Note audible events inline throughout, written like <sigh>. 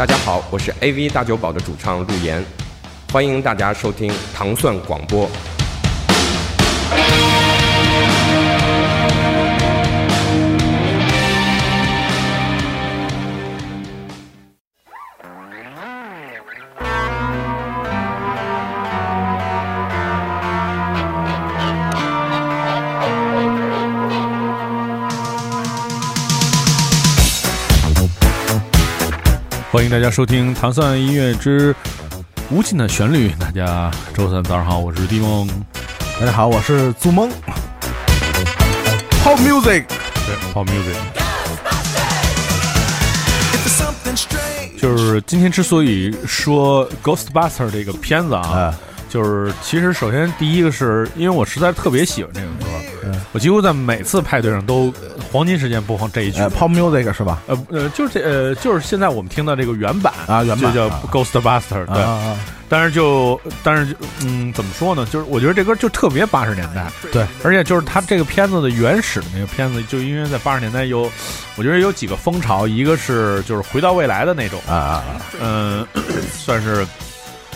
大家好，我是 AV 大酒保的主唱陆岩，欢迎大家收听糖蒜广播。欢迎大家收听《糖蒜音乐之无尽的旋律》。大家周三早上好，我是蒂梦。大家好，我是祖梦。Pop music，对，Pop music。就是今天之所以说《Ghostbuster》这个片子啊，就是其实首先第一个是因为我实在特别喜欢这个歌，我几乎在每次派对上都黄金时间播放这一曲。Pop music 是吧？呃呃，就是这呃就是现在我们听到这个原版啊，原版就叫《Ghostbuster》对。但是就但是就嗯，怎么说呢？就是我觉得这歌就特别八十年代，对，而且就是它这个片子的原始的那个片子，就因为在八十年代有，我觉得有几个风潮，一个是就是回到未来的那种啊啊，嗯，<coughs> 算是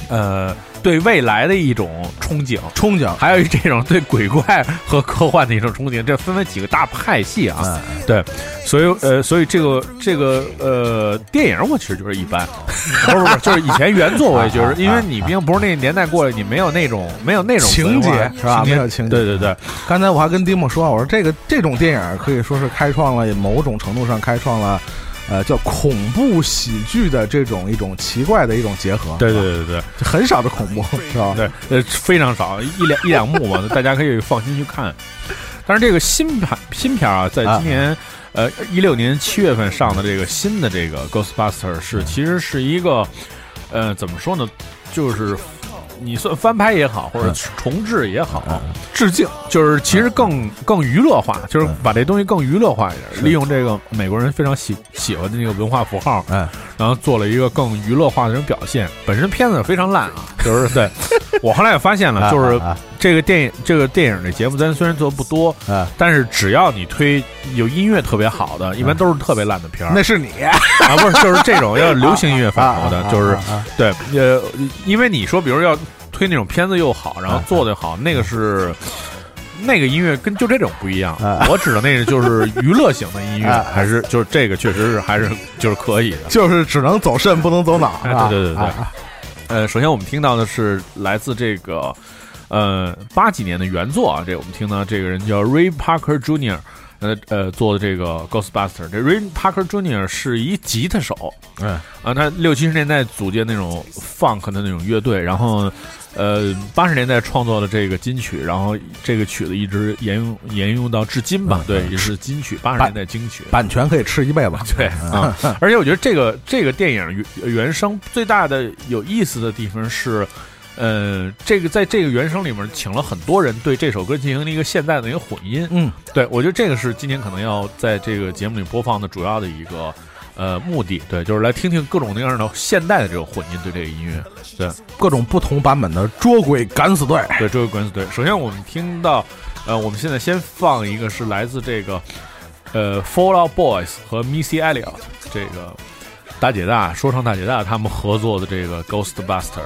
呃对未来的一种憧憬，憧憬，还有这种对鬼怪和科幻的一种憧憬，这分为几个大派系啊，对，所以呃，所以这个这个呃电影我其实就是一般，<laughs> 不是不是，就是以前原作我也觉得，因为你毕竟不是那个年代过来，你没有那种没有那种情节是吧？没有情节，对对对。刚才我还跟丁梦说，我说这个这种电影可以说是开创了某种程度上开创了。呃，叫恐怖喜剧的这种一种奇怪的一种结合，对对对对，很少的恐怖是吧？对，呃，非常少，一两一两幕嘛，<laughs> 大家可以放心去看。但是这个新片新片啊，在今年呃一六年七月份上的这个新的这个《Ghostbuster》是其实是一个呃怎么说呢，就是。你算翻拍也好，或者重置也好，致敬就是其实更更娱乐化，就是把这东西更娱乐化一点，利用这个美国人非常喜喜欢的那个文化符号，哎，然后做了一个更娱乐化的这种表现。本身片子非常烂啊，就是对。<laughs> 我后来也发现了，就是这个电影这个电影的节目，咱虽然做的不多，但是只要你推有音乐特别好的，一般都是特别烂的片儿。那是你啊，不是就是这种要流行音乐范畴的，就是对，呃，因为你说比如要。推那种片子又好，然后做的好，那个是那个音乐跟就这种不一样。我指的那个就是娱乐型的音乐，<laughs> 还是就是这个确实是还是就是可以的，就是只能走肾不能走脑。对对对对。呃，首先我们听到的是来自这个呃八几年的原作啊，这我们听到这个人叫 Ray Parker Jr. 呃呃做的这个 Ghostbuster。这 Ray Parker Jr. 是一吉他手，嗯啊，他六七十年代组建那种 funk 的那种乐队，然后。呃，八十年代创作的这个金曲，然后这个曲子一直沿用沿用到至今吧？对，也是金曲，八十年代金曲，版权可以吃一辈子。<laughs> 对啊，<laughs> 而且我觉得这个这个电影原原声最大的有意思的地方是，呃，这个在这个原声里面请了很多人对这首歌进行了一个现代的一个混音。嗯，对我觉得这个是今年可能要在这个节目里播放的主要的一个。呃，目的对，就是来听听各种各样的现代的这种混音对这个音乐，对各种不同版本的捉鬼敢死队，对捉鬼敢死队。首先我们听到，呃，我们现在先放一个是来自这个，呃，Fall Out Boys 和 Missy Elliott 这个大姐大说唱大姐大他们合作的这个 Ghostbuster。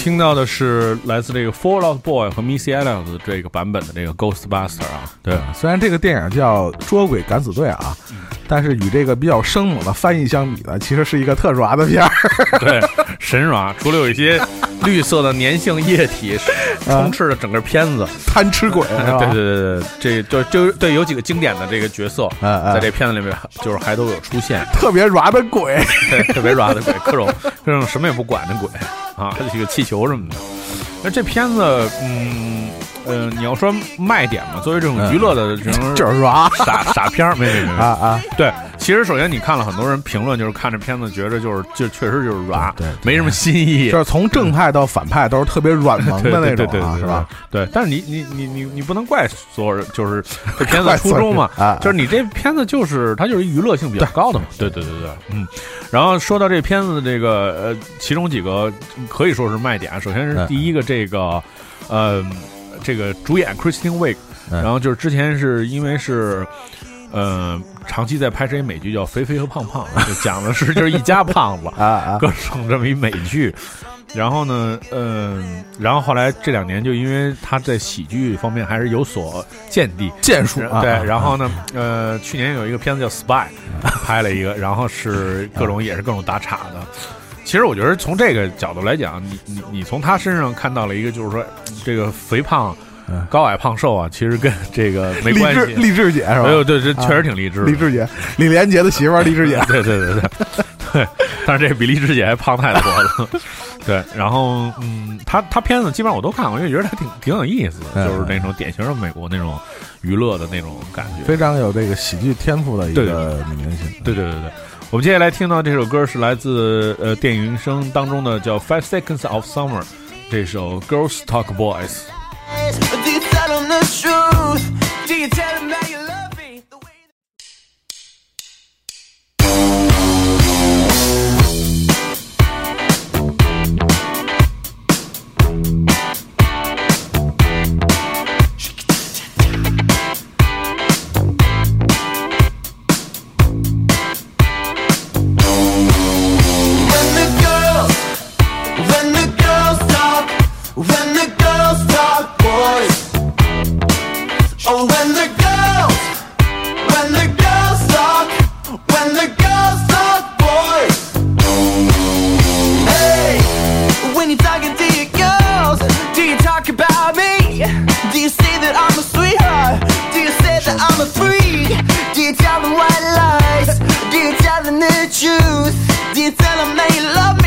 听到的是来自这个 Fall Out Boy 和 Missy Elliott 这个版本的这个 Ghostbuster 啊，对，虽然这个电影叫《捉鬼敢死队》啊，但是与这个比较生猛的翻译相比呢，其实是一个特抓的片儿。<laughs> 对，神爪，除了有一些绿色的粘性液体 <laughs> 充斥着整个片子，贪吃鬼，<laughs> 对对对对，这就就对有几个经典的这个角色，在这片子里面就是还都有出现，特别软的鬼。对，特别 r 的鬼，各种各种什么也不管的鬼啊，还有个气球什么的。那这片子，嗯呃，你要说卖点嘛，作为这种娱乐的这种 <laughs> 就是抓傻 <laughs> 傻片儿，没没没啊啊！对，其实首先你看了很多人评论，就是看这片子觉得就是就确实就是软，对对。没什么新意，就是从正派到反派都是特别软 <laughs> 萌的那种啊，对对对对是吧？？对，但是你你你你你不能怪所有人，就是这片子初衷嘛啊，就是你这片子就是它就是娱乐性比较高的嘛，对对对对，嗯。然后说到这片子的这个呃，其中几个可以说是卖点，首先是嗯。第一个这个呃这个主演 Christine Wiig，嗯然后就是之前是因为是。呃，长期在拍这一美剧叫《肥肥和胖胖》，<laughs> 就讲的是就是一家胖子，<laughs> 啊啊！各种这么一美剧。然后呢，嗯、然后后来这两年就因为他在喜剧方面还是有所见地，见术啊，对，啊然后呢，呃，去年有一个片子叫《Spy》，拍了一个，然后是各种也是各种打岔的。其实我觉得从这个角度来讲，你你你从他身上看到了一个，就是说这个肥胖嗯、高矮胖瘦啊，其实跟这个没关系。<laughs> 志励志姐是吧？哎呦，对，这确实挺励志的。励志姐，李连杰的媳妇儿励志姐，<laughs> 对对对对 <laughs> 对，但是这比励志姐还胖太多了。对，然后嗯，他他片子基本上我都看过，因为觉得他挺挺有意思就是那种典型的美国那种娱乐的那种感觉。非常有这个喜剧天赋的一个女明星。对对对对，我们接下来听到这首歌是来自呃电影声当中的叫《Five Seconds of Summer》这首《Girls Talk Boys》。Talking to your girls, do you talk about me? Do you say that I'm a sweetheart? Do you say that I'm a freak? Do you tell them white lies? Do you tell them the truth? Do you tell them that you love me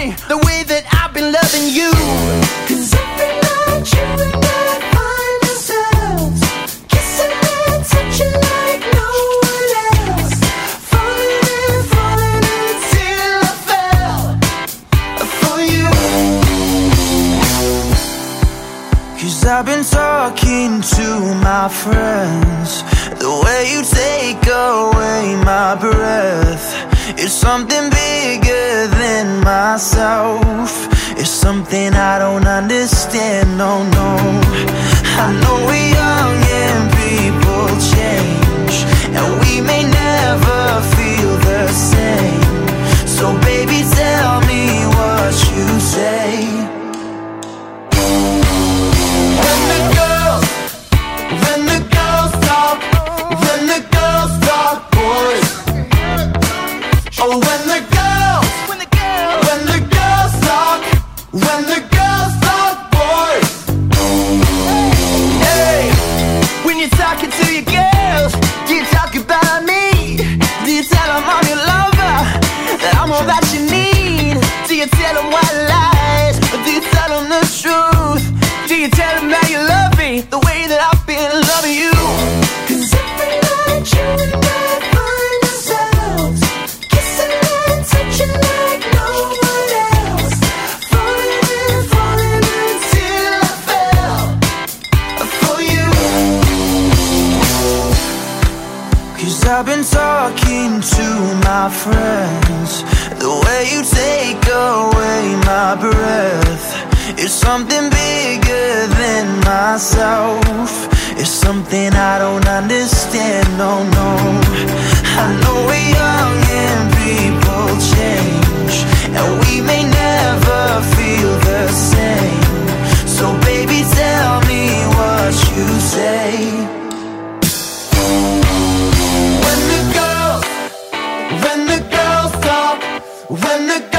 And to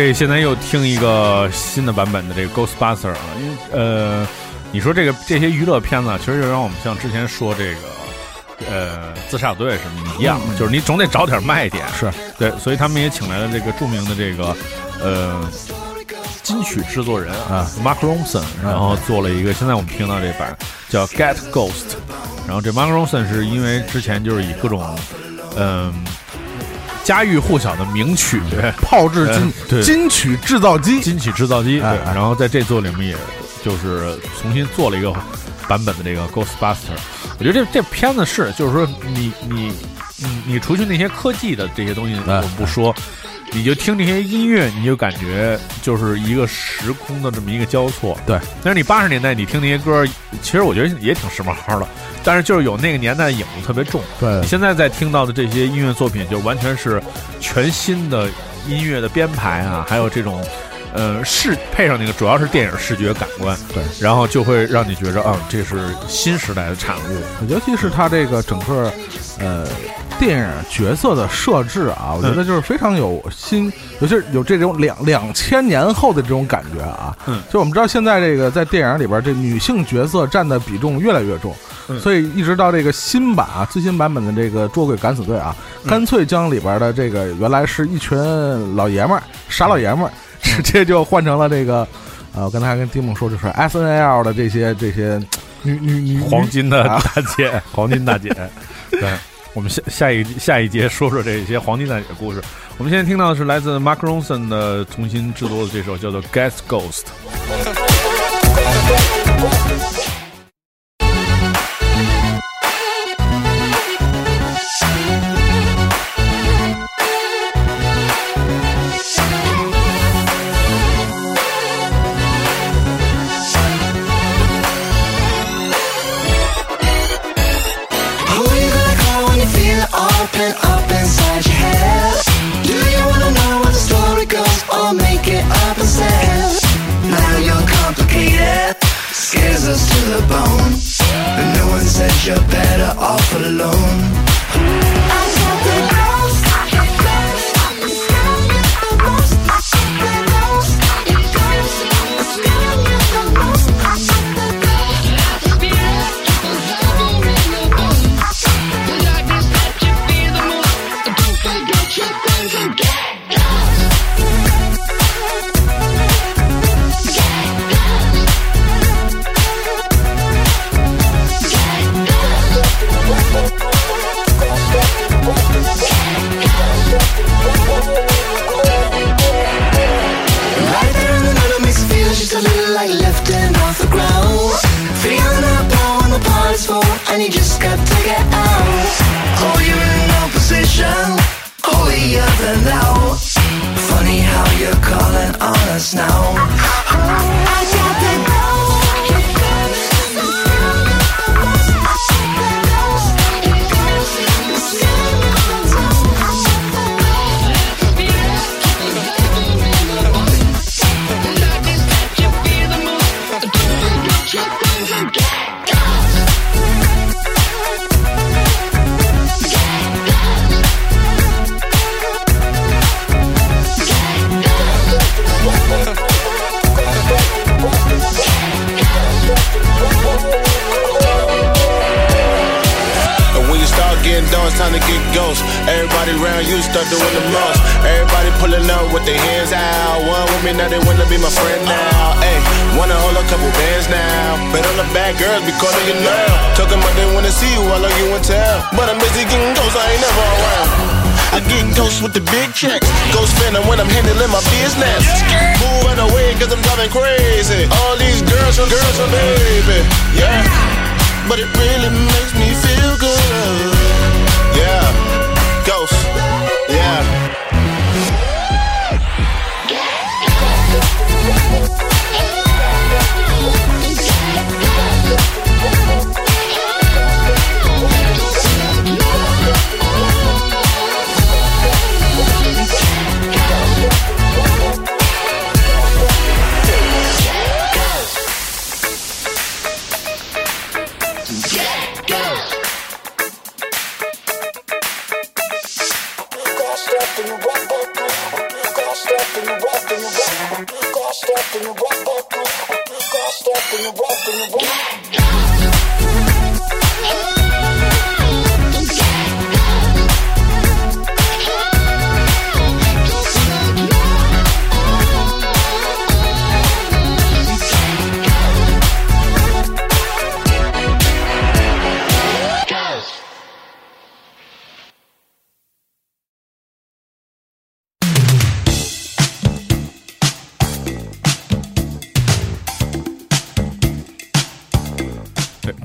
这现在又听一个新的版本的这个 Ghostbuster 啊，因为呃，你说这个这些娱乐片子，其实就让我们像之前说这个呃自杀小队什么一样，就是你总得找点卖点。是。对，所以他们也请来了这个著名的这个呃金曲制作人啊，Mark Ronson，然后做了一个现在我们听到这版叫 Get Ghost，然后这 Mark Ronson 是因为之前就是以各种嗯、家喻户晓的名曲。炮制金、金曲制造机，金曲制造机，对，然后在这座里面也就是重新做了一个版本的这个 Ghostbuster。我觉得这这片子是，就是说你你你你除去那些科技的这些东西我哎们不说，你就听这些音乐，你就感觉就是一个时空的这么一个交错。对，但是你八十年代你听那些歌，其实我觉得也挺时髦的，但是就是有那个年代的影子特别重。对你现在在听到的这些音乐作品，就完全是全新的音乐的编排啊，还有这种，呃，视配上那个主要是电影视觉感官，对，然后就会让你觉着，啊，这是新时代的产物。尤其是它这个整个呃电影角色的设置啊，我觉得就是非常有新，尤其是有这种两两千年后的这种感觉啊。嗯就我们知道现在这个在电影里边，这女性角色占的比重越来越重。嗯所以一直到这个新版啊，最新版本的这个《捉鬼敢死队》啊，嗯干脆将里边的这个原来是一群老爷们儿、傻老爷们儿，直接就换成了这个，呃，我刚才还跟丁梦说，就是 S N L 的这些这些女女女黄金的啊大姐，<laughs> 黄金大姐，对。我们下下一下一节说说这些黄金大姐的故事。我们现在听到的是来自 Mark Ronson 的重新制作的这首叫做《Gas Ghost》。he just checks. Spinning when I'm handling my business. Moving away cause I'm driving crazy. All these girls from girls from baby. Yeah. But it really makes me feel good. Yeah. Ghost. Yeah.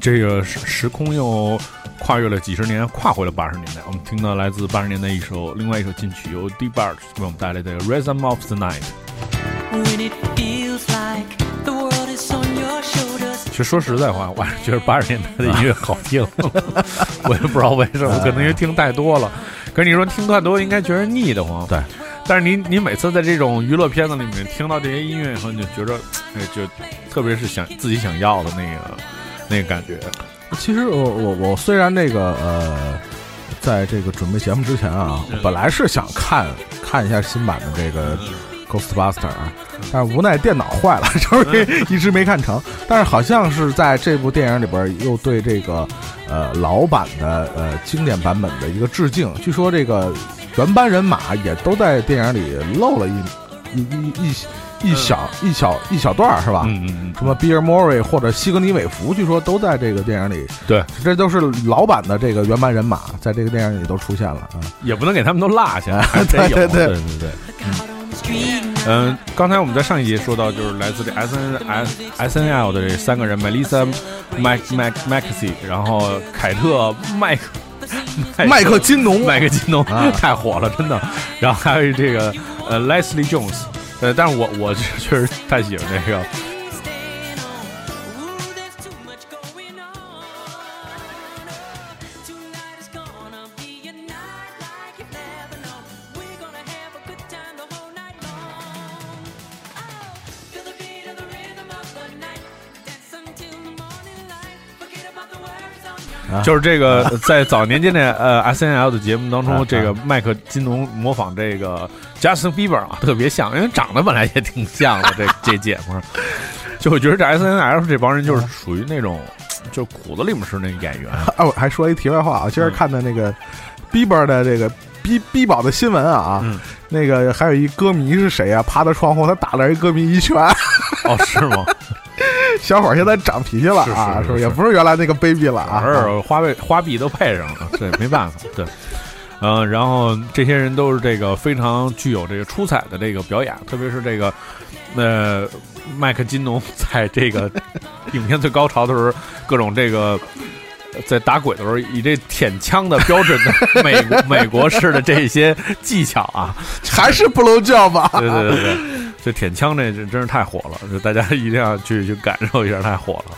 这个时时空又跨越了几十年，跨回了八十年代。我们听到来自八十年代一首另外一首金曲，由 DeBart 为我们带来的《Rhythm of the Night》。其实说实在话，我还是觉得八十年代的音乐好听，<laughs> 我也不知道为什么，可能因为听太多了。可是你说听太多，应该觉得腻得慌。对。但是你你每次在这种娱乐片子里面听到这些音乐以后，你就觉得，哎，就特别是想自己想要的那个那个感觉。其实我我我虽然那个呃，在这个准备节目之前啊，我本来是想看看一下新版的这个 Ghostbuster 啊，但是无奈电脑坏了，<laughs> 就是一直没看成。但是好像是在这部电影里边又对这个呃老版的呃经典版本的一个致敬。据说这个原班人马也都在电影里露了一一一一。一小一小一小段儿是吧？嗯嗯嗯，什么比尔·莫瑞或者西格尼·韦弗，据说都在这个电影里。对，这都是老版的这个原班人马，在这个电影里都出现了啊。也不能给他们都落下，<laughs> 对对对对对.嗯，刚才我们在上一节说到，就是来自这 S N S S N L 的这三个人，Melissa、Mac Mac Maxi，然后凯特麦克。麦克金农，麦克金农、啊太火了，真的。然后还有这个呃 Leslie Jones，呃，但是我我确实太喜欢这个就是这个 <laughs> 在早年间的呃 S N L 的节目当中，啊这个麦克金农模仿这个 Justin Bieber 啊，特别像，因为长得本来也挺像的。这 <laughs> 这姐们儿，就我觉得这 S N L 这帮人就是属于那种，就骨子里面是那演员。啊，我还说一题外话啊，今儿看的那个 Bieber 的这个 B B 宝的新闻啊，嗯那个还有一歌迷是谁啊？趴在窗户，他打了一歌迷一拳，<laughs> 哦，是吗？<laughs> 小伙儿现在长脾气了啊，是是是不也不是原来那个 baby 了啊。是花呗花币都配上了，对，没办法，<laughs> 对。嗯、然后这些人都是这个非常具有这个出彩的这个表演，特别是这个，呃，麦克金农在这个影片最高潮的时候，各种这个呃在打鬼的时候，以这舔枪的标准的 <laughs> 美国美国式的这些技巧啊，还是不露叫吧？对对对对，这舔枪这真真是太火了，就大家一定要去去感受一下，太火了。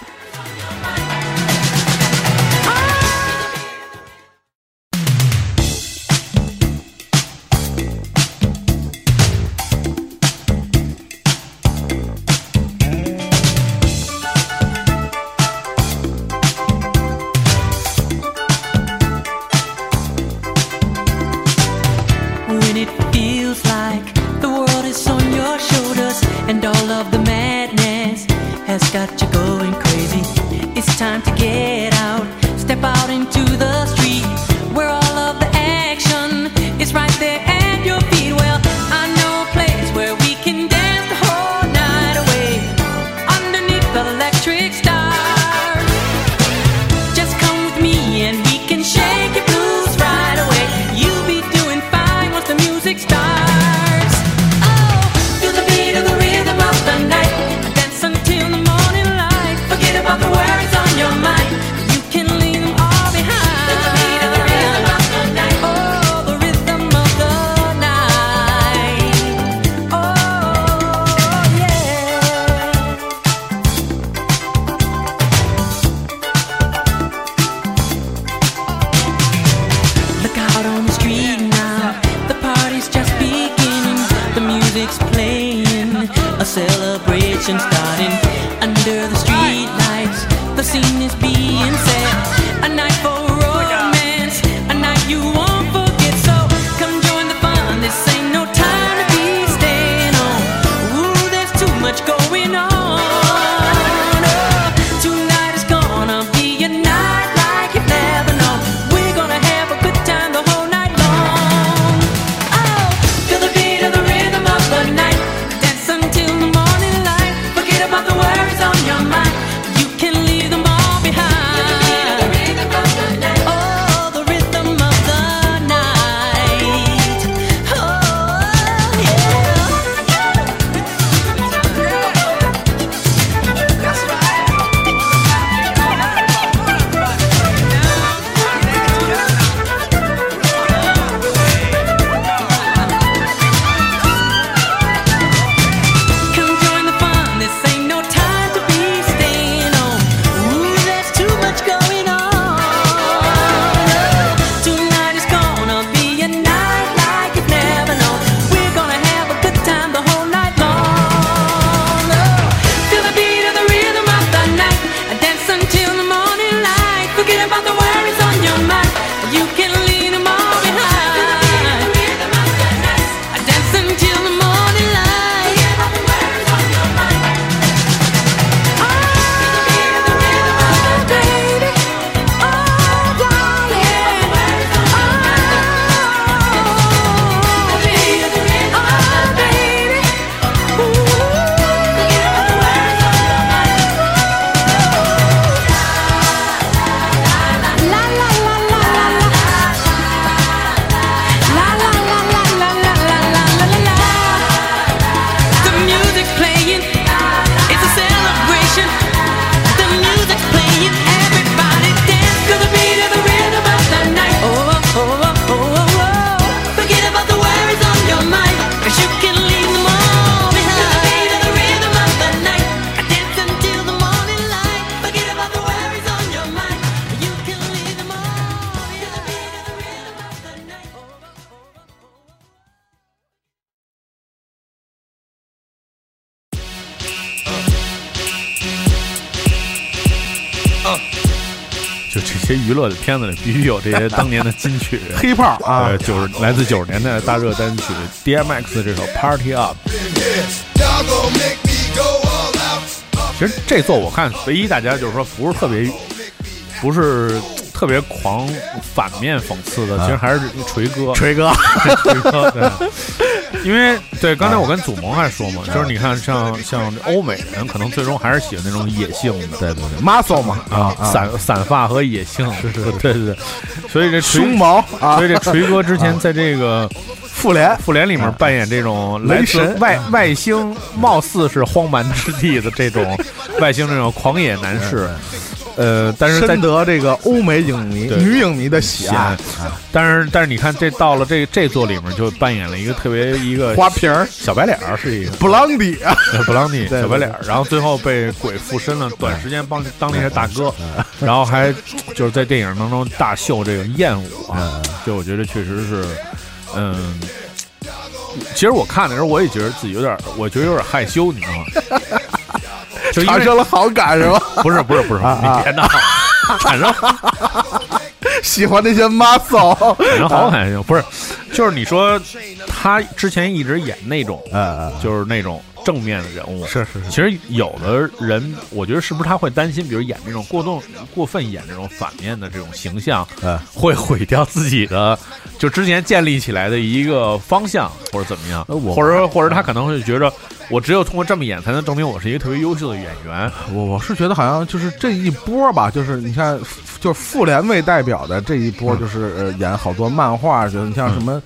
就这些娱乐的片子里必须有这些当年的金曲。<laughs> 黑炮啊呃，，就是来自九十年代的大热单曲 DMX 这首 Party Up。其实这座我看唯一大家就是说不是特别，不是特别狂反面讽刺的，其实还是锤哥。锤哥，锤哥，对。因为对，刚才我跟祖萌还说嘛，就是你看像像欧美人，可能最终还是喜欢那种野性的，对对对，muscle 嘛。啊，啊散散发和野性，是是，<laughs> 对对对。所以这锤胸毛啊。所以这锤哥之前在这个复联。复联里面扮演这种来自雷神。外外星，貌似是荒蛮之地的这种 <laughs> 外星这种狂野男士，呃，但是在深得这个欧美影迷、女影迷的喜爱。但是但是你看这到了这这座里面就扮演了一个特别一个花瓶儿小白脸儿是一个。布朗迪啊，呃布朗尼对小白脸儿，然后最后被鬼附身了，短时间帮当了一下大哥，<laughs> 然后还就是在电影当中大秀这个艳舞啊，就我觉得确实是，嗯，其实我看的时候我也觉得自己有点，我觉得有点害羞，你知道吗？就产生了好感是吧？<laughs> 不是不是不是，啊你别闹，产生 <laughs> 喜欢那些 muscle，产生好感就不是，就是你说他之前一直演那种，呃，就是那种正面的人物，是是是。其实有的人，我觉得是不是他会担心，比如演这种过动、过分演这种反面的这种形象，嗯。<laughs> 会毁掉自己的就之前建立起来的一个方向，或者怎么样，或者说或者他可能会觉得，我只有通过这么演，才能证明我是一个特别优秀的演员。我我是觉得好像就是这一波吧，就是你看，就是复联为代表的这一波，嗯就是呃演好多漫画，就是你像什么。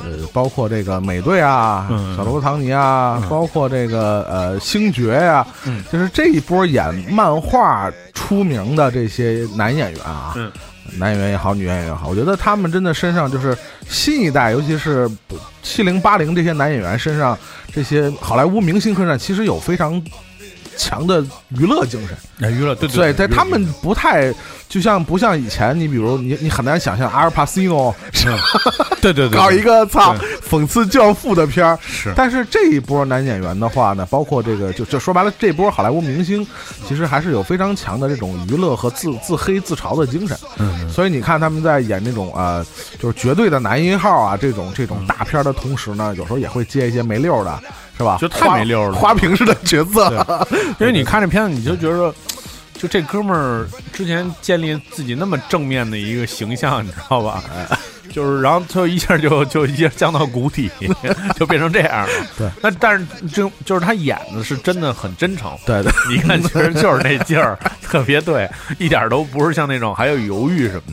呃，包括这个美队啊，嗯小罗伯特唐尼啊，包括这个呃星爵呀、嗯就是这一波演漫画出名的这些男演员啊，嗯男演员也好，女演员也好，我觉得他们真的身上就是新一代，尤其是七零八零这些男演员身上，这些好莱坞明星身上，其实有非常强的娱乐精神。哎，娱乐对对，在他们不太，就像不像以前，你比如你你很难想象阿尔帕西诺对对对，搞一个操讽刺教父的片儿。是但是这一波男演员的话呢，包括这个，就就说白了，这波好莱坞明星其实还是有非常强的这种娱乐和自自黑自嘲的精神。嗯，所以你看他们在演那种呃，就是绝对的男一号啊这种这种大片的同时呢，有时候也会接一些没溜儿的，是吧？就太没溜了花瓶式的角色。因为你看这片子，你就觉得，就这哥们儿之前建立自己那么正面的一个形象，你知道吧？就是，然后他一下就 <laughs> 就一下降到谷底，<laughs> 就变成这样了。对，那但是就就是他演的是真的很真诚。对对，你看，其实就是那劲儿，<laughs> 特别对，一点都不是像那种还有犹豫什么的。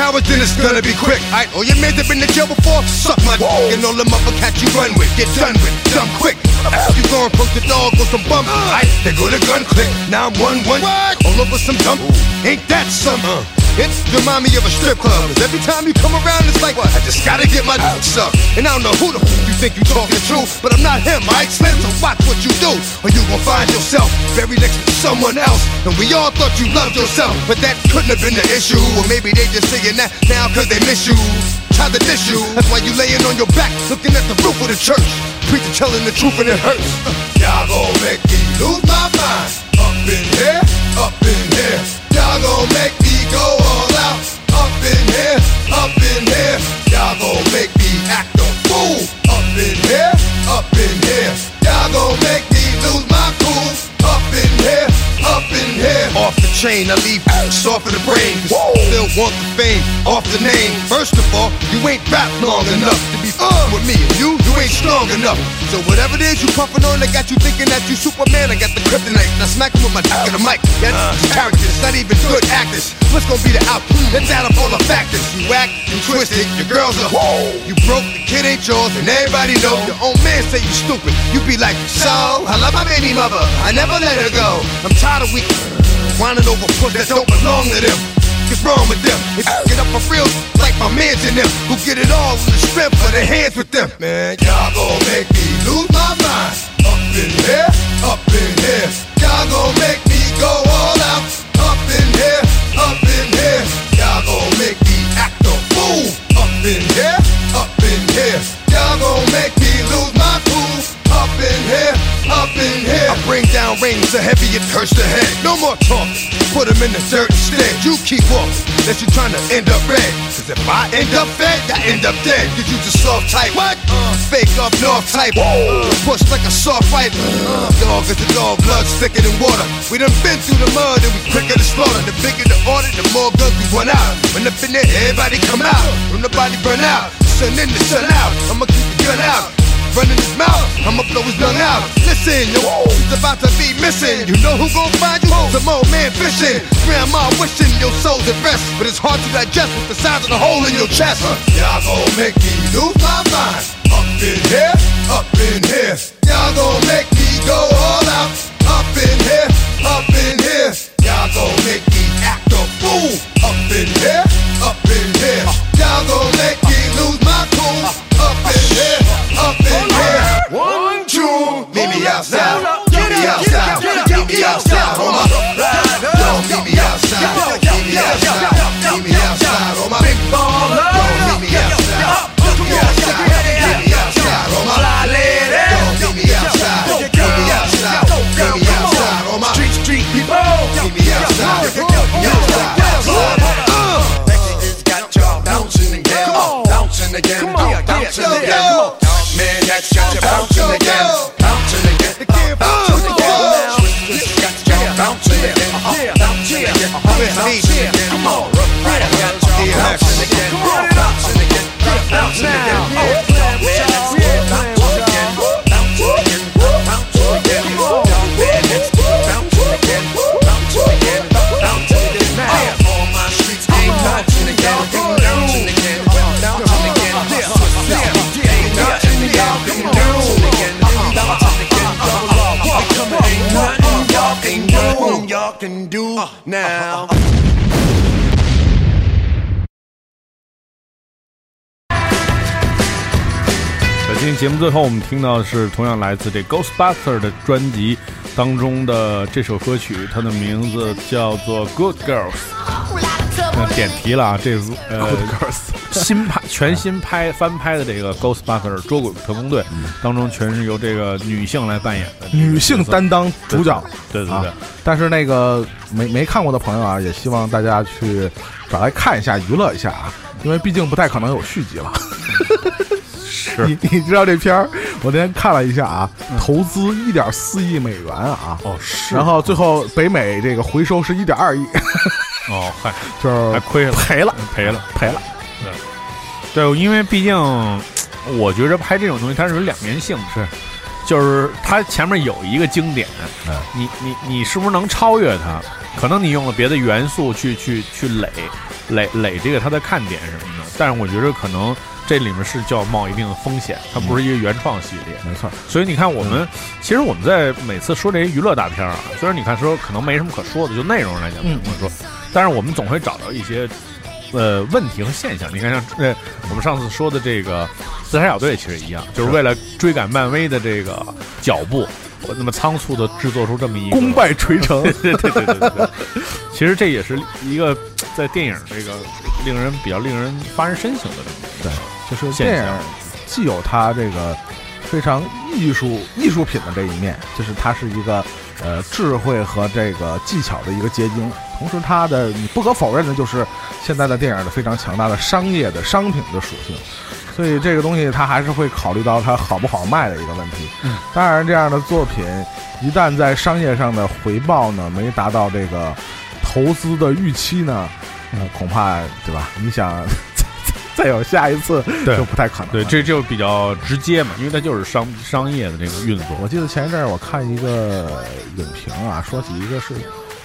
Cowards, then it's gonna be quick. Alright, oh, all your men that been to jail before, suck my dick. And all them upper cats you run with, get done with, dumb quick. You gon' poke the dog with some bump. Alright, they go to gun click. Now I'm one one. All over some dump. Ain't that some? Uh, It remind me of a strip club. 'Cause every time you come around, it's like, what? I just gotta get my dick sucked. And I don't know who the f- you think you talking to, but I'm not him, alright? Slim, so watch what you do, or you gon' find yourself buried next to someone else. And we all thought you loved yourself, but that couldn't have been the issue. Or maybe they just saying that now cause they miss you. Tried to diss you, that's why you laying on your back, looking at the roof of the church. Preacher telling the truth and it hurts. <laughs> Y'all gon' make me lose my mind. Up in here, up in here. Y'all gon' make me go in here, up in here. Y'all gon' make me act a fool. Up in here, up in here. Y'all gon' make me lose my cool. Up in here, up in here. Off chain, I leave soft in the brain. 'cause Still want the fame, off the name. First of all, you ain't rap long enough to be uh, with me. And you, you ain't strong enough. So whatever it is you puffin' on, I got you thinking that you Superman. I got the kryptonite. Now smack him with my dick in the mic. Yeah, characters, not even good actors. What's gonna be the outcome? Let's add up all the factors. You act, you twisted, your girls are You broke, the kid ain't yours, and everybody know. Your own man say you stupid. You be like, so I love my baby mother. I never let her go. I'm tired of weak whining over that don't belong to them. What's wrong with them? You get up for real, like my mans in them, who get it all in the strength of their hands with them. Man, y'all gon' make me lose my mind. Up in here, up in here. Y'all gon' make me go all out. Up in here, up in here. Y'all gon' make me act a fool. Up in here, up in here. Y'all gon' make me lose my cool. Up in here, up in here. I bring down rings heavy it hurts the head. No more talking. Put them in a certain instead. You keep walking. Unless you trying to end up red. Cause if I end up fed, I end up dead. Cause you just soft type. What? Uh, fake up north type. Uh, push like a soft fight. Uh, dog is a dog, blood thicker than water. We done been through the mud and we quicker to slaughter. The bigger the order, the more guns we run out. When up in there, everybody come out. When the body burn out. Sun in the sun out. I'ma keep the gun out. Running his mouth, I'ma blow his lung out. Listen, yo, he's about to be missing. You know who gon' find you? Some old man fishing. Grandma wishing your soul's at rest, but it's hard to digest with the size of the hole in your chest. Uh, y'all gon' make me lose my mind. Up in here, up in here. Y'all gon' make me go all out. Up in here, up in here. Y'all gon' make me act a fool. 节目最后，我们听到的是同样来自这 Ghostbuster 的专辑当中的这首歌曲，它的名字叫做《Good Girls》。那点题了啊，这是呃新拍 <laughs> 全新拍翻拍的这个 Ghostbuster 捉鬼特工队当中，全是由这个女性来扮演的女性担当主角，对对对啊。但是那个没没看过的朋友啊，也希望大家去找来看一下，娱乐一下啊，因为毕竟不太可能有续集了。<laughs> 是你 <laughs> 你知道这片儿，我那天看了一下啊，投资一点四亿美元啊，哦是然后最后北美这个回收是一点二亿，哦嗨，<laughs> 就是还亏了赔了赔了。赔了。对，因为毕竟我觉着拍这种东西它是有两面性，是，就是它前面有一个经典，嗯你你你是不是能超越它？可能你用了别的元素去去去垒垒垒这个它的看点什么的，但是我觉得可能这里面是就要冒一定的风险，它不是一个原创系列。没错，所以你看，我们、其实我们在每次说这些娱乐大片啊，虽然你看说可能没什么可说的，就内容来讲没什么可说，但是我们总会找到一些呃问题和现象。你看像呃我们上次说的这个自杀小队其实一样，就是为了追赶漫威的这个脚步，我那么仓促的制作出这么一个功败垂成。<laughs> 对对对对对对，其实这也是一个在电影这个令人比较令人发人深省的这么一个对，就是电影既有它这个非常艺术艺术品的这一面，就是它是一个呃智慧和这个技巧的一个结晶。同时，它的你不可否认的就是现在的电影的非常强大的商业的商品的属性。所以这个东西它还是会考虑到它好不好卖的一个问题。嗯，当然，这样的作品一旦在商业上的回报呢没达到这个投资的预期呢，呃，恐怕对吧？你想 <laughs> 再有下一次就不太可能了。对，这就比较直接嘛，因为它就是商商业的这个运作。我记得前一阵儿我看一个影评啊，说起一个是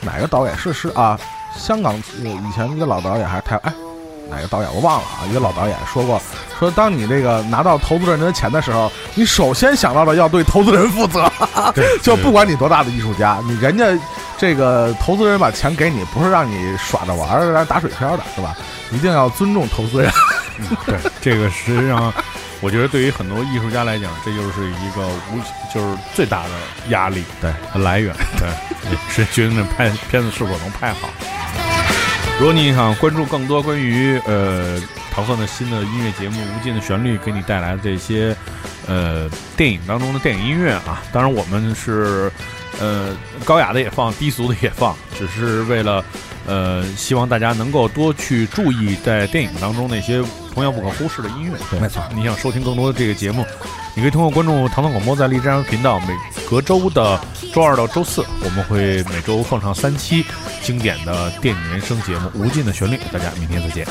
哪个导演是是啊，香港呃以前一个老导演还是台哎哪个导演我忘了啊，一个老导演说过，说当你这个拿到投资人的钱的时候，你首先想到的要对投资人负责，<laughs> 就不管你多大的艺术家，你人家这个投资人把钱给你，不是让你耍着玩儿、让打水漂的，是吧？一定要尊重投资人。对，这个实际上，我觉得对于很多艺术家来讲，这就是一个无就是最大的压力对和来源，<laughs> 对，也是决定这拍片子是否能拍好。如果你想关注更多关于呃糖蒜的新的音乐节目《无尽的旋律》给你带来的这些呃电影当中的电影音乐啊，当然我们是呃高雅的也放，低俗的也放，只是为了呃希望大家能够多去注意在电影当中那些同样不可忽视的音乐。对没错你想收听更多的这个节目，你可以通过关注糖蒜广播在荔枝 FM 频道，每隔周的周二到周四，我们会每周放上三期经典的电影原声节目《无尽的旋律》。大家明天再见。